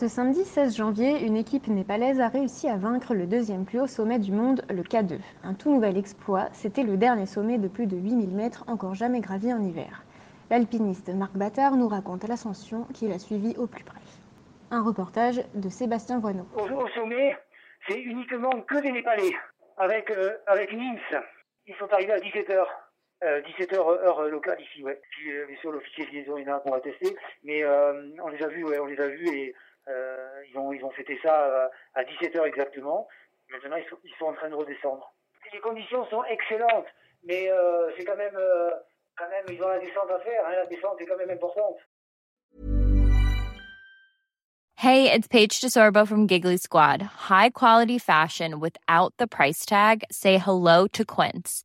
Ce samedi 16 janvier, une équipe népalaise a réussi à vaincre le deuxième plus haut sommet du monde, le K2. Un tout nouvel exploit, c'était le dernier sommet de plus de 8000 mètres encore jamais gravi en hiver. L'alpiniste Marc Battard nous raconte l'ascension qu'il a suivie au plus près. Un reportage de Sébastien Voineau. Au, sommet, c'est uniquement que des Népalais, avec, euh, avec NIMS. Ils sont arrivés à 17h. 17h heure locale ici, ouais. Puis, euh, sûr, l'officier de liaison, il y en a qu'on va tester. Mais euh, on les a vus, ouais, on les a vus et euh, ils, ont, fêté ça euh, à 17h exactement. Maintenant, ils sont, ils sont en train de redescendre. Les conditions sont excellentes, mais euh, c'est quand même, euh, quand même, ils ont la descente à faire. Hein, la descente est quand même importante. Hey, it's Paige DeSorbo from Giggly Squad. High quality fashion without the price tag. Say hello to Quince.